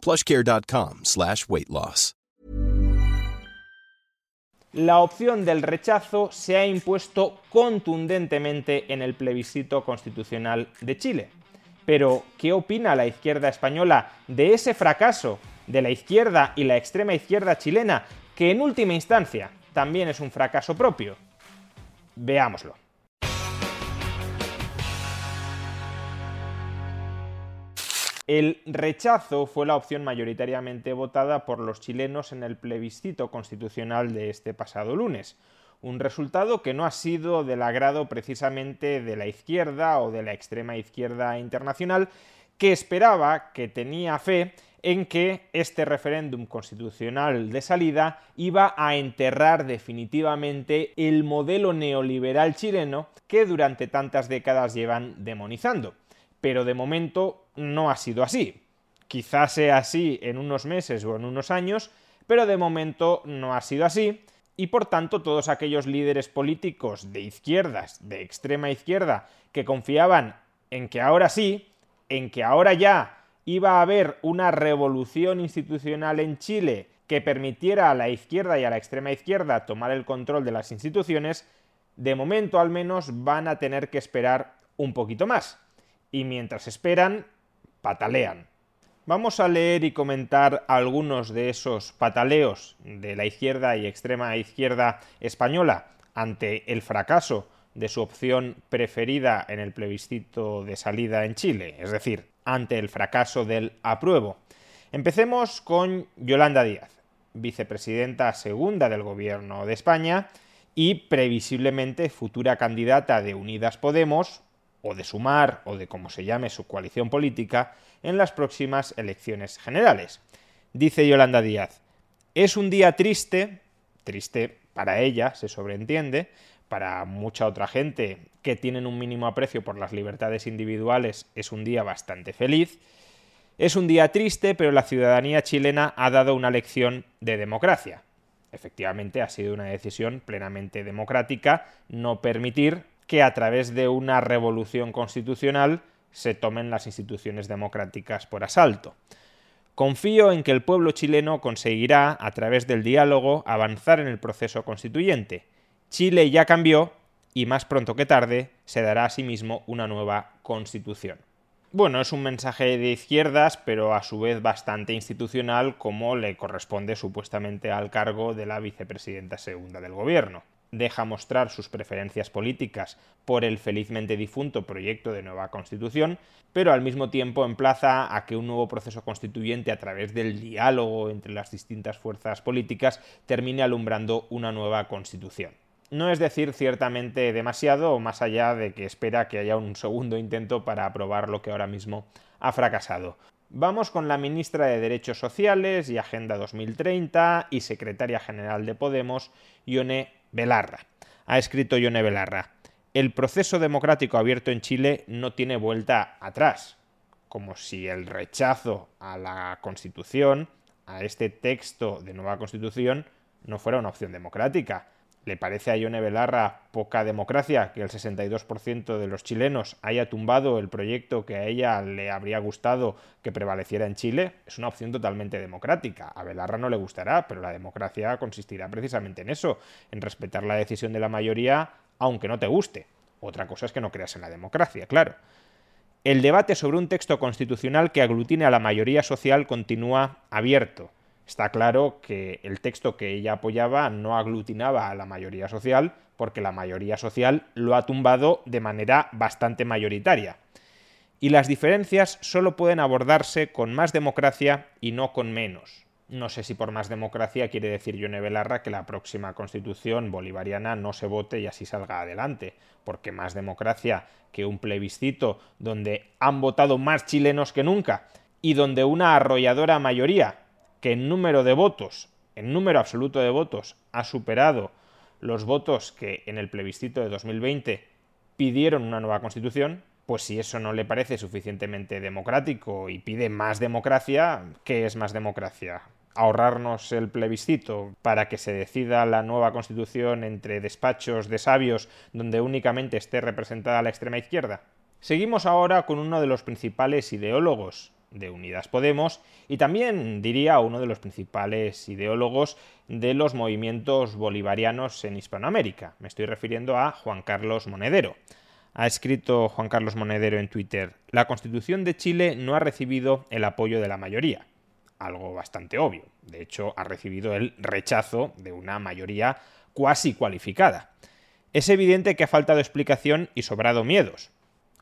plushcare.com slash weight loss. La opción del rechazo se ha impuesto contundentemente en el plebiscito constitucional de Chile. Pero, ¿qué opina la izquierda española de ese fracaso de la izquierda y la extrema izquierda chilena, que en última instancia también es un fracaso propio? Veámoslo. El rechazo fue la opción mayoritariamente votada por los chilenos en el plebiscito constitucional de este pasado lunes. Un resultado que no ha sido del agrado precisamente de la izquierda o de la extrema izquierda internacional, que esperaba, que tenía fe en que este referéndum constitucional de salida iba a enterrar definitivamente el modelo neoliberal chileno que durante tantas décadas llevan demonizando pero de momento no ha sido así. Quizás sea así en unos meses o en unos años, pero de momento no ha sido así, y por tanto todos aquellos líderes políticos de izquierdas, de extrema izquierda, que confiaban en que ahora sí, en que ahora ya iba a haber una revolución institucional en Chile que permitiera a la izquierda y a la extrema izquierda tomar el control de las instituciones, de momento al menos van a tener que esperar un poquito más y mientras esperan, patalean. Vamos a leer y comentar algunos de esos pataleos de la izquierda y extrema izquierda española ante el fracaso de su opción preferida en el plebiscito de salida en Chile, es decir, ante el fracaso del apruebo. Empecemos con Yolanda Díaz, vicepresidenta segunda del Gobierno de España y previsiblemente futura candidata de Unidas Podemos o de sumar o de como se llame su coalición política en las próximas elecciones generales. Dice Yolanda Díaz, es un día triste, triste para ella, se sobreentiende, para mucha otra gente que tienen un mínimo aprecio por las libertades individuales es un día bastante feliz. Es un día triste, pero la ciudadanía chilena ha dado una lección de democracia. Efectivamente, ha sido una decisión plenamente democrática no permitir que a través de una revolución constitucional se tomen las instituciones democráticas por asalto. Confío en que el pueblo chileno conseguirá, a través del diálogo, avanzar en el proceso constituyente. Chile ya cambió y más pronto que tarde se dará a sí mismo una nueva constitución. Bueno, es un mensaje de izquierdas, pero a su vez bastante institucional, como le corresponde supuestamente al cargo de la vicepresidenta segunda del gobierno deja mostrar sus preferencias políticas por el felizmente difunto proyecto de nueva constitución, pero al mismo tiempo emplaza a que un nuevo proceso constituyente a través del diálogo entre las distintas fuerzas políticas termine alumbrando una nueva constitución. No es decir ciertamente demasiado, más allá de que espera que haya un segundo intento para aprobar lo que ahora mismo ha fracasado. Vamos con la ministra de Derechos Sociales y Agenda 2030 y secretaria general de Podemos, Ione Belarra. Ha escrito Yone Belarra. El proceso democrático abierto en Chile no tiene vuelta atrás, como si el rechazo a la Constitución, a este texto de nueva Constitución, no fuera una opción democrática. ¿Le parece a Ione Belarra poca democracia que el 62% de los chilenos haya tumbado el proyecto que a ella le habría gustado que prevaleciera en Chile? Es una opción totalmente democrática. A Belarra no le gustará, pero la democracia consistirá precisamente en eso, en respetar la decisión de la mayoría aunque no te guste. Otra cosa es que no creas en la democracia, claro. El debate sobre un texto constitucional que aglutine a la mayoría social continúa abierto Está claro que el texto que ella apoyaba no aglutinaba a la mayoría social, porque la mayoría social lo ha tumbado de manera bastante mayoritaria. Y las diferencias solo pueden abordarse con más democracia y no con menos. No sé si por más democracia quiere decir Yone Belarra que la próxima constitución bolivariana no se vote y así salga adelante, porque más democracia que un plebiscito donde han votado más chilenos que nunca y donde una arrolladora mayoría que en número de votos, en número absoluto de votos, ha superado los votos que en el plebiscito de 2020 pidieron una nueva constitución, pues si eso no le parece suficientemente democrático y pide más democracia, ¿qué es más democracia? ahorrarnos el plebiscito para que se decida la nueva constitución entre despachos de sabios donde únicamente esté representada la extrema izquierda? Seguimos ahora con uno de los principales ideólogos de Unidas Podemos y también diría uno de los principales ideólogos de los movimientos bolivarianos en Hispanoamérica. Me estoy refiriendo a Juan Carlos Monedero. Ha escrito Juan Carlos Monedero en Twitter, la Constitución de Chile no ha recibido el apoyo de la mayoría algo bastante obvio. De hecho, ha recibido el rechazo de una mayoría cuasi cualificada. Es evidente que ha faltado explicación y sobrado miedos.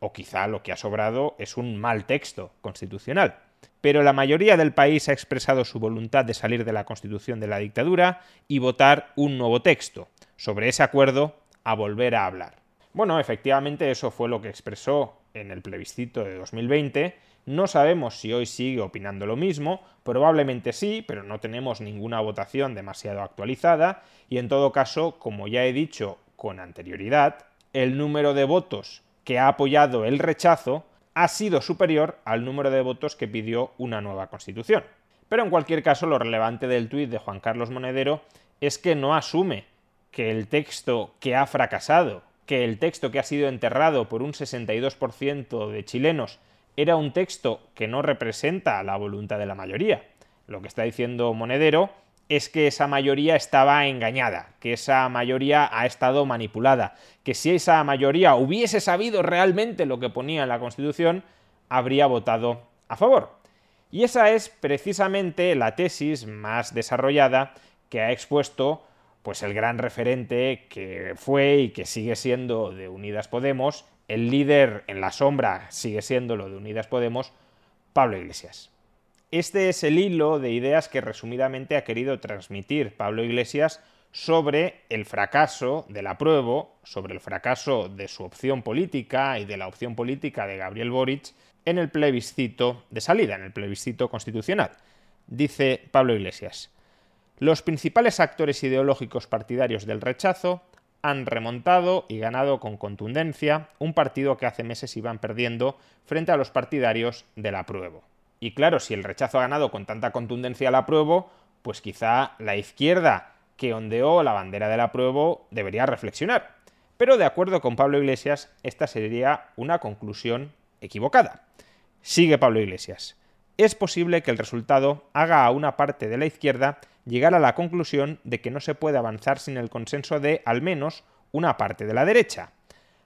O quizá lo que ha sobrado es un mal texto constitucional. Pero la mayoría del país ha expresado su voluntad de salir de la constitución de la dictadura y votar un nuevo texto. Sobre ese acuerdo, a volver a hablar. Bueno, efectivamente eso fue lo que expresó en el plebiscito de 2020 no sabemos si hoy sigue opinando lo mismo, probablemente sí, pero no tenemos ninguna votación demasiado actualizada y en todo caso, como ya he dicho con anterioridad, el número de votos que ha apoyado el rechazo ha sido superior al número de votos que pidió una nueva constitución. Pero en cualquier caso, lo relevante del tuit de Juan Carlos Monedero es que no asume que el texto que ha fracasado, que el texto que ha sido enterrado por un 62% de chilenos era un texto que no representa la voluntad de la mayoría. Lo que está diciendo Monedero es que esa mayoría estaba engañada, que esa mayoría ha estado manipulada, que si esa mayoría hubiese sabido realmente lo que ponía en la Constitución, habría votado a favor. Y esa es precisamente la tesis más desarrollada que ha expuesto pues el gran referente que fue y que sigue siendo de Unidas Podemos, el líder en la sombra sigue siendo lo de Unidas Podemos, Pablo Iglesias. Este es el hilo de ideas que resumidamente ha querido transmitir Pablo Iglesias sobre el fracaso del apruebo, sobre el fracaso de su opción política y de la opción política de Gabriel Boric en el plebiscito de salida, en el plebiscito constitucional. Dice Pablo Iglesias, los principales actores ideológicos partidarios del rechazo han remontado y ganado con contundencia un partido que hace meses iban perdiendo frente a los partidarios del apruebo. Y claro, si el rechazo ha ganado con tanta contundencia al apruebo, pues quizá la izquierda que ondeó la bandera del apruebo debería reflexionar. Pero de acuerdo con Pablo Iglesias, esta sería una conclusión equivocada. Sigue Pablo Iglesias. Es posible que el resultado haga a una parte de la izquierda llegar a la conclusión de que no se puede avanzar sin el consenso de al menos una parte de la derecha.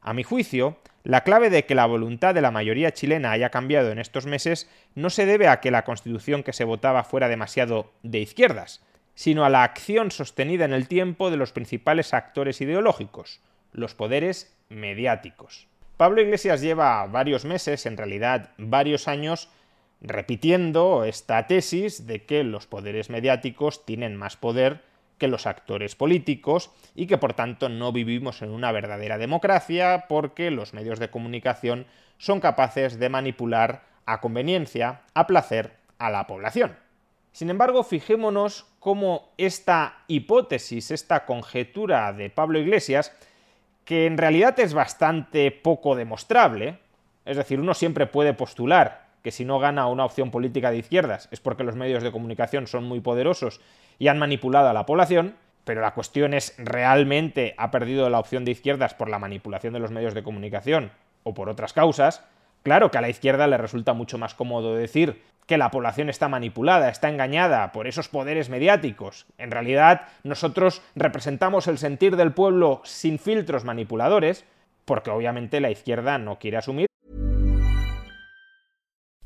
A mi juicio, la clave de que la voluntad de la mayoría chilena haya cambiado en estos meses no se debe a que la constitución que se votaba fuera demasiado de izquierdas, sino a la acción sostenida en el tiempo de los principales actores ideológicos, los poderes mediáticos. Pablo Iglesias lleva varios meses, en realidad varios años, repitiendo esta tesis de que los poderes mediáticos tienen más poder que los actores políticos y que por tanto no vivimos en una verdadera democracia porque los medios de comunicación son capaces de manipular a conveniencia, a placer, a la población. Sin embargo, fijémonos cómo esta hipótesis, esta conjetura de Pablo Iglesias, que en realidad es bastante poco demostrable, es decir, uno siempre puede postular que si no gana una opción política de izquierdas es porque los medios de comunicación son muy poderosos y han manipulado a la población, pero la cuestión es, ¿realmente ha perdido la opción de izquierdas por la manipulación de los medios de comunicación o por otras causas? Claro que a la izquierda le resulta mucho más cómodo decir que la población está manipulada, está engañada por esos poderes mediáticos. En realidad, nosotros representamos el sentir del pueblo sin filtros manipuladores, porque obviamente la izquierda no quiere asumir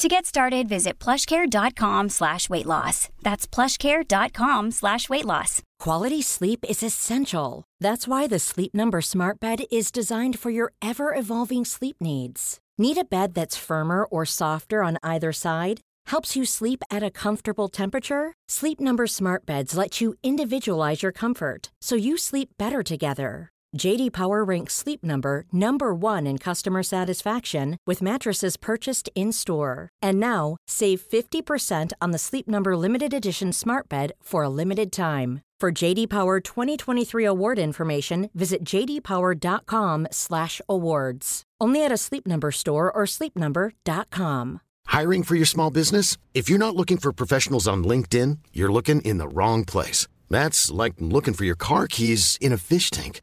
To get started, visit plushcare.com slash weight loss. That's plushcare.com slash weight loss. Quality sleep is essential. That's why the Sleep Number Smart Bed is designed for your ever evolving sleep needs. Need a bed that's firmer or softer on either side? Helps you sleep at a comfortable temperature? Sleep Number Smart Beds let you individualize your comfort so you sleep better together. JD Power ranks Sleep Number number 1 in customer satisfaction with mattresses purchased in-store. And now, save 50% on the Sleep Number limited edition Smart Bed for a limited time. For JD Power 2023 award information, visit jdpower.com/awards. Only at a Sleep Number store or sleepnumber.com. Hiring for your small business? If you're not looking for professionals on LinkedIn, you're looking in the wrong place. That's like looking for your car keys in a fish tank.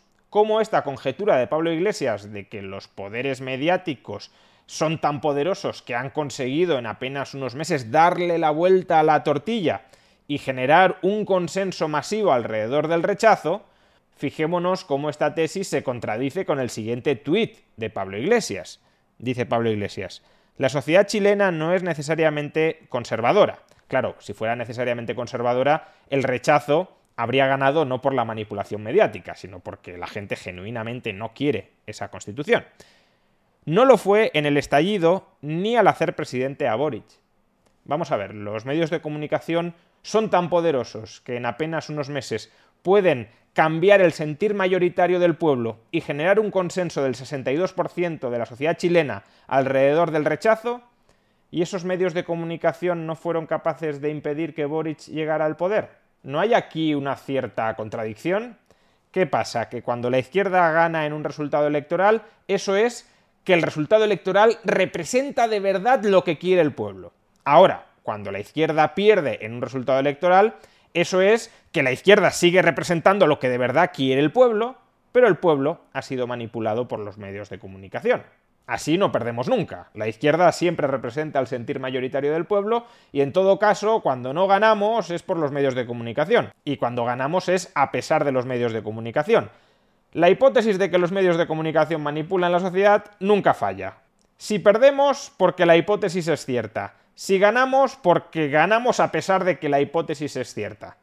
cómo esta conjetura de Pablo Iglesias de que los poderes mediáticos son tan poderosos que han conseguido en apenas unos meses darle la vuelta a la tortilla y generar un consenso masivo alrededor del rechazo, fijémonos cómo esta tesis se contradice con el siguiente tuit de Pablo Iglesias. Dice Pablo Iglesias, la sociedad chilena no es necesariamente conservadora. Claro, si fuera necesariamente conservadora, el rechazo habría ganado no por la manipulación mediática, sino porque la gente genuinamente no quiere esa constitución. No lo fue en el estallido ni al hacer presidente a Boric. Vamos a ver, los medios de comunicación son tan poderosos que en apenas unos meses pueden cambiar el sentir mayoritario del pueblo y generar un consenso del 62% de la sociedad chilena alrededor del rechazo, y esos medios de comunicación no fueron capaces de impedir que Boric llegara al poder. ¿No hay aquí una cierta contradicción? ¿Qué pasa? Que cuando la izquierda gana en un resultado electoral, eso es que el resultado electoral representa de verdad lo que quiere el pueblo. Ahora, cuando la izquierda pierde en un resultado electoral, eso es que la izquierda sigue representando lo que de verdad quiere el pueblo, pero el pueblo ha sido manipulado por los medios de comunicación. Así no perdemos nunca. La izquierda siempre representa el sentir mayoritario del pueblo y en todo caso, cuando no ganamos es por los medios de comunicación. Y cuando ganamos es a pesar de los medios de comunicación. La hipótesis de que los medios de comunicación manipulan la sociedad nunca falla. Si perdemos, porque la hipótesis es cierta. Si ganamos, porque ganamos a pesar de que la hipótesis es cierta.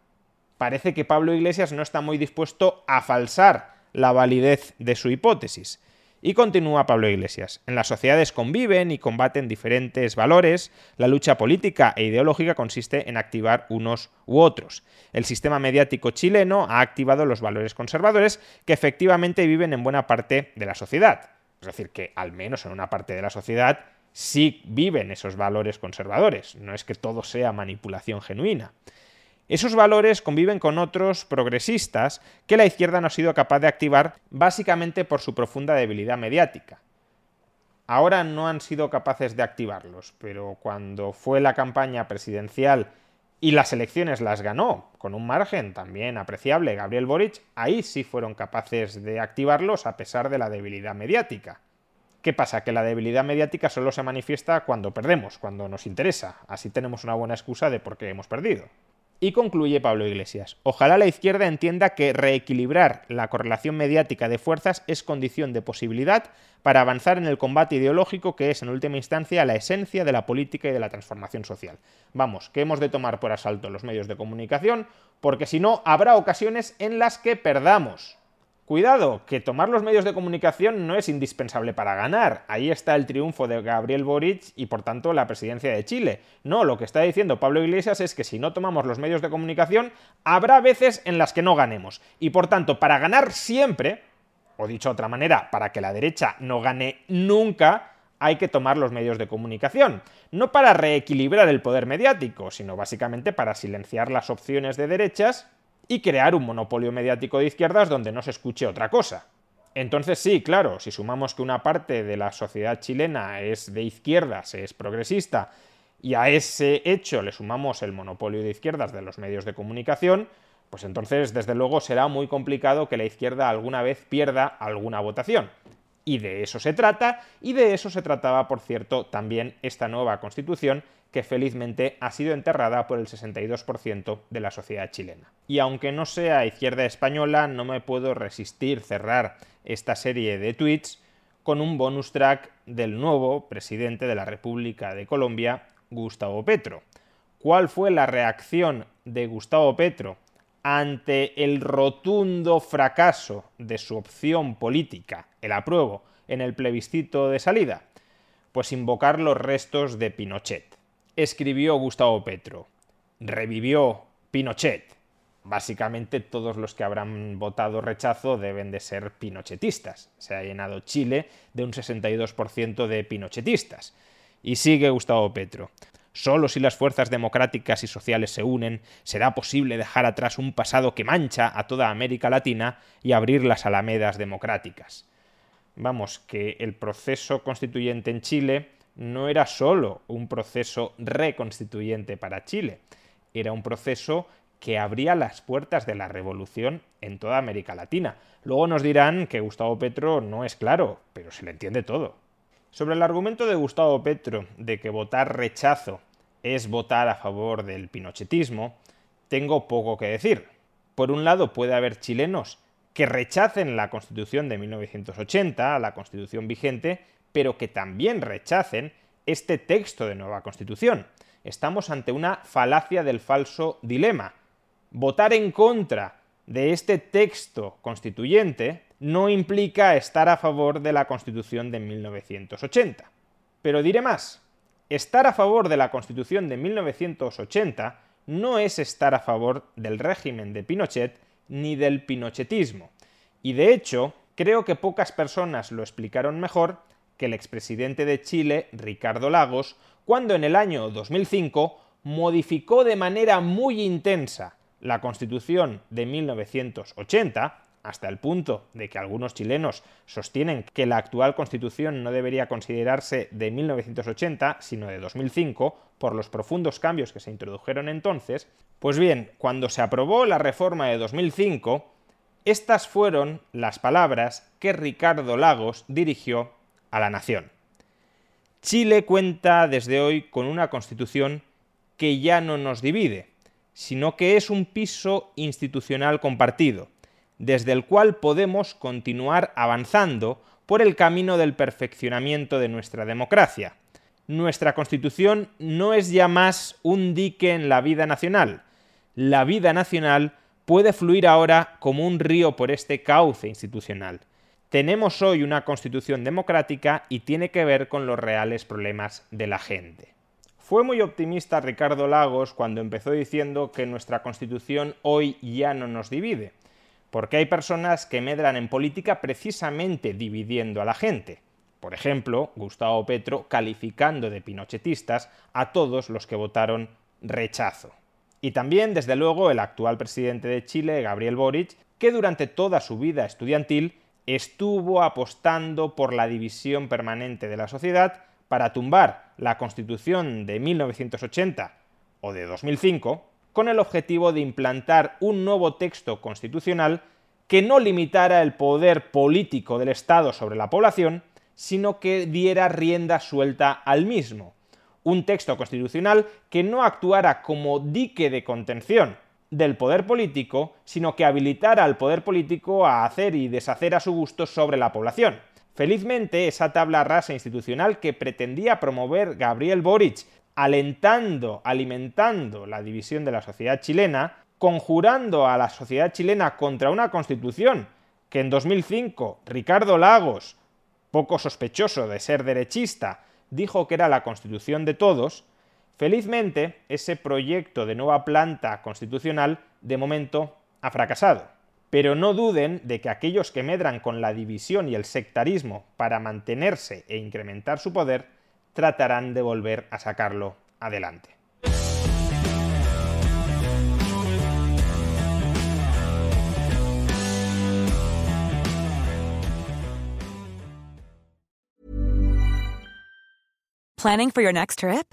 Parece que Pablo Iglesias no está muy dispuesto a falsar la validez de su hipótesis. Y continúa Pablo Iglesias. En las sociedades conviven y combaten diferentes valores. La lucha política e ideológica consiste en activar unos u otros. El sistema mediático chileno ha activado los valores conservadores que efectivamente viven en buena parte de la sociedad. Es decir, que al menos en una parte de la sociedad sí viven esos valores conservadores. No es que todo sea manipulación genuina. Esos valores conviven con otros progresistas que la izquierda no ha sido capaz de activar básicamente por su profunda debilidad mediática. Ahora no han sido capaces de activarlos, pero cuando fue la campaña presidencial y las elecciones las ganó, con un margen también apreciable Gabriel Boric, ahí sí fueron capaces de activarlos a pesar de la debilidad mediática. ¿Qué pasa? Que la debilidad mediática solo se manifiesta cuando perdemos, cuando nos interesa. Así tenemos una buena excusa de por qué hemos perdido. Y concluye Pablo Iglesias. Ojalá la izquierda entienda que reequilibrar la correlación mediática de fuerzas es condición de posibilidad para avanzar en el combate ideológico que es en última instancia la esencia de la política y de la transformación social. Vamos, que hemos de tomar por asalto los medios de comunicación porque si no habrá ocasiones en las que perdamos. Cuidado, que tomar los medios de comunicación no es indispensable para ganar. Ahí está el triunfo de Gabriel Boric y por tanto la presidencia de Chile. No, lo que está diciendo Pablo Iglesias es que si no tomamos los medios de comunicación, habrá veces en las que no ganemos. Y por tanto, para ganar siempre, o dicho de otra manera, para que la derecha no gane nunca, hay que tomar los medios de comunicación. No para reequilibrar el poder mediático, sino básicamente para silenciar las opciones de derechas y crear un monopolio mediático de izquierdas donde no se escuche otra cosa. Entonces sí, claro, si sumamos que una parte de la sociedad chilena es de izquierdas, es progresista, y a ese hecho le sumamos el monopolio de izquierdas de los medios de comunicación, pues entonces desde luego será muy complicado que la izquierda alguna vez pierda alguna votación. Y de eso se trata, y de eso se trataba, por cierto, también esta nueva constitución que felizmente ha sido enterrada por el 62% de la sociedad chilena. Y aunque no sea izquierda española, no me puedo resistir cerrar esta serie de tweets con un bonus track del nuevo presidente de la República de Colombia, Gustavo Petro. ¿Cuál fue la reacción de Gustavo Petro ante el rotundo fracaso de su opción política, el apruebo, en el plebiscito de salida? Pues invocar los restos de Pinochet. Escribió Gustavo Petro. Revivió Pinochet. Básicamente todos los que habrán votado rechazo deben de ser pinochetistas. Se ha llenado Chile de un 62% de pinochetistas. Y sigue Gustavo Petro. Solo si las fuerzas democráticas y sociales se unen, será posible dejar atrás un pasado que mancha a toda América Latina y abrir las alamedas democráticas. Vamos, que el proceso constituyente en Chile no era solo un proceso reconstituyente para Chile, era un proceso que abría las puertas de la revolución en toda América Latina. Luego nos dirán que Gustavo Petro no es claro, pero se le entiende todo. Sobre el argumento de Gustavo Petro de que votar rechazo es votar a favor del pinochetismo, tengo poco que decir. Por un lado, puede haber chilenos que rechacen la Constitución de 1980, la Constitución vigente, pero que también rechacen este texto de nueva Constitución. Estamos ante una falacia del falso dilema. Votar en contra de este texto constituyente no implica estar a favor de la Constitución de 1980. Pero diré más, estar a favor de la Constitución de 1980 no es estar a favor del régimen de Pinochet ni del pinochetismo. Y de hecho, creo que pocas personas lo explicaron mejor que el expresidente de Chile, Ricardo Lagos, cuando en el año 2005 modificó de manera muy intensa la Constitución de 1980, hasta el punto de que algunos chilenos sostienen que la actual Constitución no debería considerarse de 1980, sino de 2005, por los profundos cambios que se introdujeron entonces, pues bien, cuando se aprobó la reforma de 2005, estas fueron las palabras que Ricardo Lagos dirigió a la nación. Chile cuenta desde hoy con una constitución que ya no nos divide, sino que es un piso institucional compartido, desde el cual podemos continuar avanzando por el camino del perfeccionamiento de nuestra democracia. Nuestra Constitución no es ya más un dique en la vida nacional. La vida nacional puede fluir ahora como un río por este cauce institucional. Tenemos hoy una Constitución democrática y tiene que ver con los reales problemas de la gente. Fue muy optimista Ricardo Lagos cuando empezó diciendo que nuestra Constitución hoy ya no nos divide porque hay personas que medran en política precisamente dividiendo a la gente. Por ejemplo, Gustavo Petro calificando de pinochetistas a todos los que votaron rechazo. Y también, desde luego, el actual presidente de Chile, Gabriel Boric, que durante toda su vida estudiantil estuvo apostando por la división permanente de la sociedad para tumbar la Constitución de 1980 o de 2005 con el objetivo de implantar un nuevo texto constitucional que no limitara el poder político del Estado sobre la población, sino que diera rienda suelta al mismo. Un texto constitucional que no actuara como dique de contención del poder político, sino que habilitara al poder político a hacer y deshacer a su gusto sobre la población. Felizmente, esa tabla rasa institucional que pretendía promover Gabriel Boric alentando, alimentando la división de la sociedad chilena, conjurando a la sociedad chilena contra una constitución que en 2005 Ricardo Lagos, poco sospechoso de ser derechista, dijo que era la constitución de todos, felizmente ese proyecto de nueva planta constitucional de momento ha fracasado. Pero no duden de que aquellos que medran con la división y el sectarismo para mantenerse e incrementar su poder tratarán de volver a sacarlo adelante. Planning for your next trip?